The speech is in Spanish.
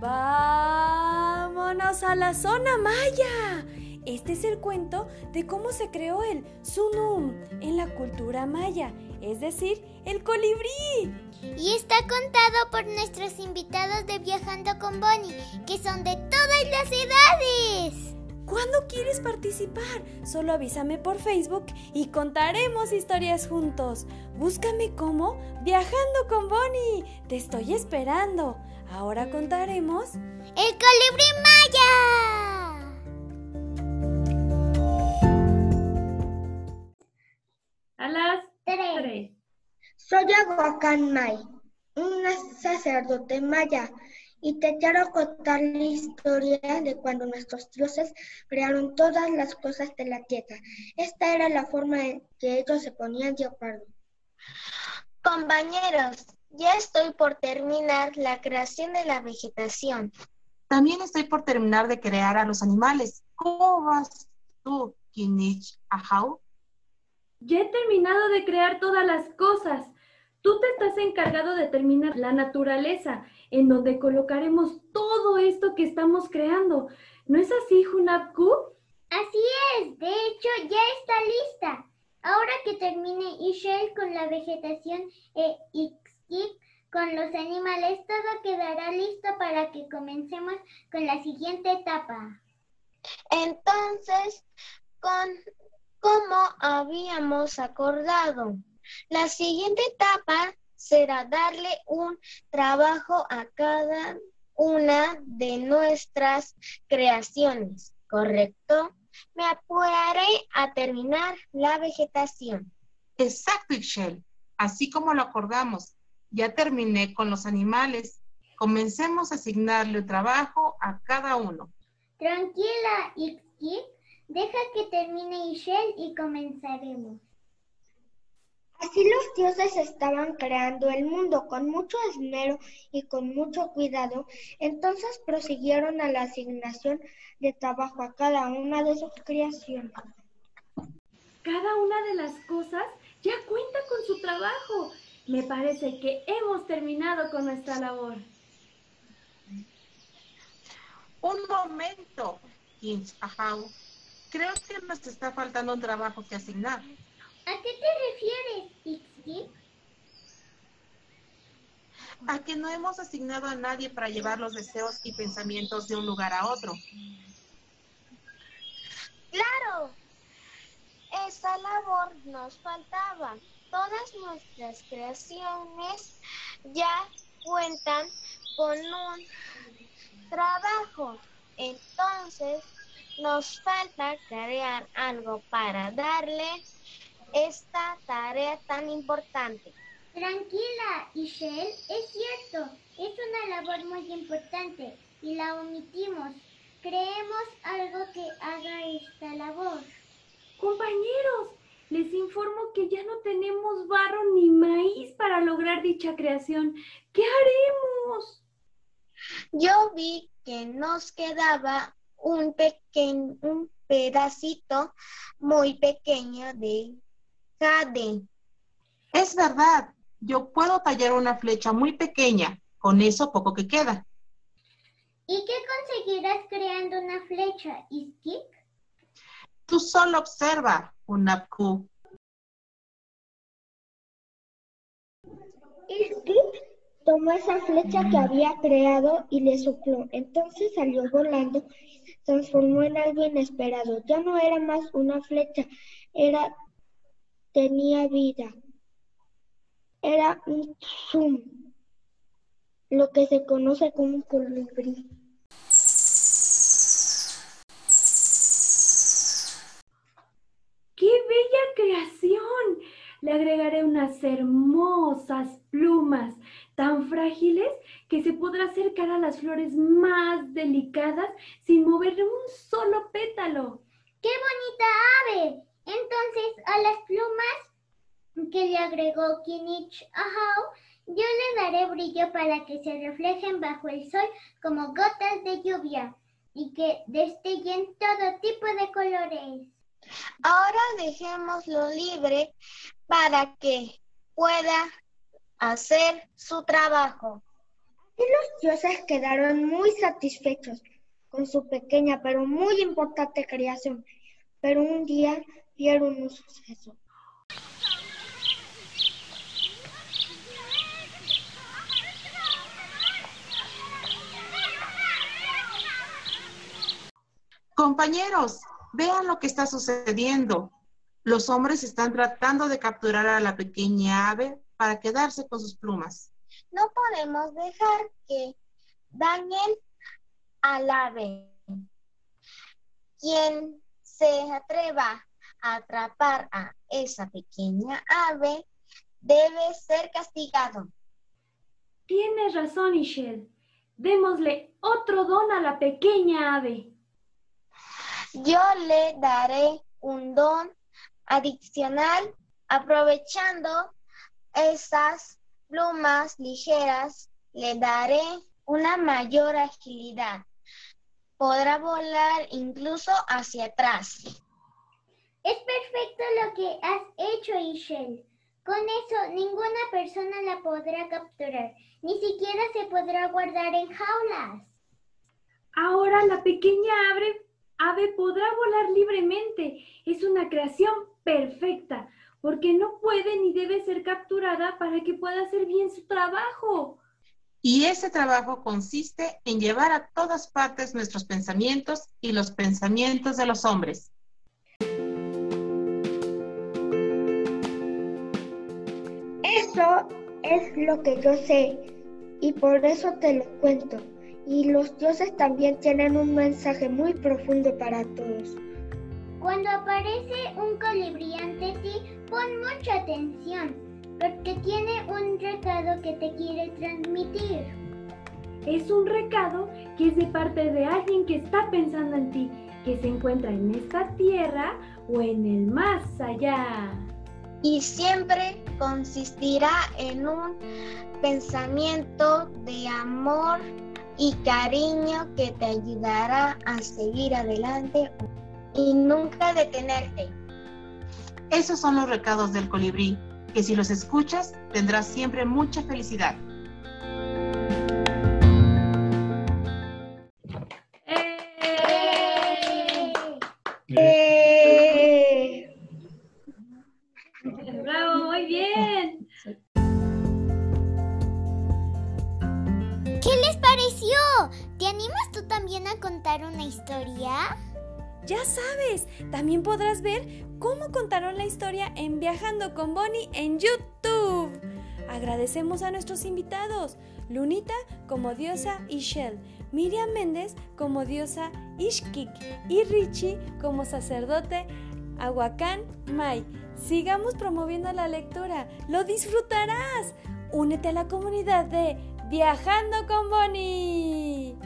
Vámonos a la zona maya. Este es el cuento de cómo se creó el Sunum en la cultura maya, es decir, el colibrí. Y está contado por nuestros invitados de Viajando con Bonnie, que son de todas las edades. ¿Cuándo quieres participar? Solo avísame por Facebook y contaremos historias juntos. Búscame como Viajando con Bonnie. Te estoy esperando. Ahora contaremos El colibrí maya. A las Tres. tres. Soy Aguacán May, un sacerdote maya, y te quiero contar la historia de cuando nuestros dioses crearon todas las cosas de la tierra. Esta era la forma en que ellos se ponían de acuerdo. Compañeros, ya estoy por terminar la creación de la vegetación. También estoy por terminar de crear a los animales. ¿Cómo vas tú, Kinich Ahau? Ya he terminado de crear todas las cosas. Tú te estás encargado de terminar la naturaleza, en donde colocaremos todo esto que estamos creando. ¿No es así, Hunapku? Así es, de hecho ya está lista. Ahora que termine Ishel con la vegetación e Con los animales, todo quedará listo para que comencemos con la siguiente etapa. Entonces, con, como habíamos acordado, la siguiente etapa será darle un trabajo a cada una de nuestras creaciones, ¿correcto? Me apuraré a terminar la vegetación. Exacto, Ixchel. Así como lo acordamos. Ya terminé con los animales. Comencemos a asignarle trabajo a cada uno. Tranquila, Ixkik, deja que termine Ishel y comenzaremos. Así los dioses estaban creando el mundo con mucho esmero y con mucho cuidado. Entonces prosiguieron a la asignación de trabajo a cada una de sus creaciones. Cada una de las cosas ya cuenta con su trabajo. Me parece que hemos terminado con nuestra labor. Un momento, Ahau. Creo que nos está faltando un trabajo que asignar. ¿A qué te refieres, Ixkik? A que no hemos asignado a nadie para llevar los deseos y pensamientos de un lugar a otro. ¡Claro! Esa labor nos faltaba. Todas nuestras creaciones ya cuentan con un trabajo. Entonces, nos falta crear algo para darle esta tarea tan importante. Tranquila, Ishel, es cierto, es una labor muy importante y la omitimos. Creemos algo que haga esta labor. Compañeros, les informo que ya no tenemos barro ni maíz para lograr dicha creación. ¿Qué haremos? Yo vi que nos quedaba un pequeño, un pedacito muy pequeño de jade. Es verdad, yo puedo tallar una flecha muy pequeña, con eso poco que queda. ¿Y qué conseguirás creando una flecha, Iskik? Tú solo observa, Unapku. Iskik tomó esa flecha que había creado y le sopló. Entonces salió volando transformó en algo inesperado. Ya no era más una flecha, era tenía vida. Era un zoom, lo que se conoce como un colibrí. ¡Qué bella creación! Le agregaré unas hermosas plumas tan frágiles que se podrá acercar a las flores más delicadas sin mover un solo pétalo. ¡Qué bonita ave! Entonces, a las plumas que le agregó Kinich Ahau, yo le daré brillo para que se reflejen bajo el sol como gotas de lluvia y que destellen todo tipo de colores. Ahora dejémoslo libre para que pueda hacer su trabajo. Y los dioses quedaron muy satisfechos con su pequeña pero muy importante creación. Pero un día vieron un suceso. Compañeros, vean lo que está sucediendo. Los hombres están tratando de capturar a la pequeña ave para quedarse con sus plumas. No podemos dejar que dañen al ave. Quien se atreva a atrapar a esa pequeña ave debe ser castigado. Tienes razón, Ishel. Démosle otro don a la pequeña ave. Yo le daré un don adicional aprovechando esas plumas ligeras. Le daré una mayor agilidad. Podrá volar incluso hacia atrás. Es perfecto lo que has hecho, Ishel. Con eso, ninguna persona la podrá capturar. Ni siquiera se podrá guardar en jaulas. Ahora la pequeña ave ave podrá volar libremente. Es una creación perfecta, porque no puede ni debe ser capturada para que pueda hacer bien su trabajo. Y ese trabajo consiste en llevar a todas partes nuestros pensamientos y los pensamientos de los hombres. Eso es lo que yo sé y por eso te lo cuento. Y los dioses también tienen un mensaje muy profundo para todos. Cuando aparece un colibrí ante ti, pon mucha atención, porque tiene un recado que te quiere transmitir. Es un recado que es de parte de alguien que está pensando en ti, que se encuentra en esta tierra o en el más allá. Y siempre consistirá en un pensamiento de amor y cariño que te ayudará a seguir adelante y nunca detenerte. Esos son los recados del colibrí, que si los escuchas tendrás siempre mucha felicidad. ¡Eh! Ya sabes, también podrás ver cómo contaron la historia en Viajando con Bonnie en YouTube. Agradecemos a nuestros invitados, Lunita como diosa Ishel, Miriam Méndez como diosa Ishkik y Richie como sacerdote Aguacán Mai. Sigamos promoviendo la lectura, lo disfrutarás. Únete a la comunidad de Viajando con Bonnie.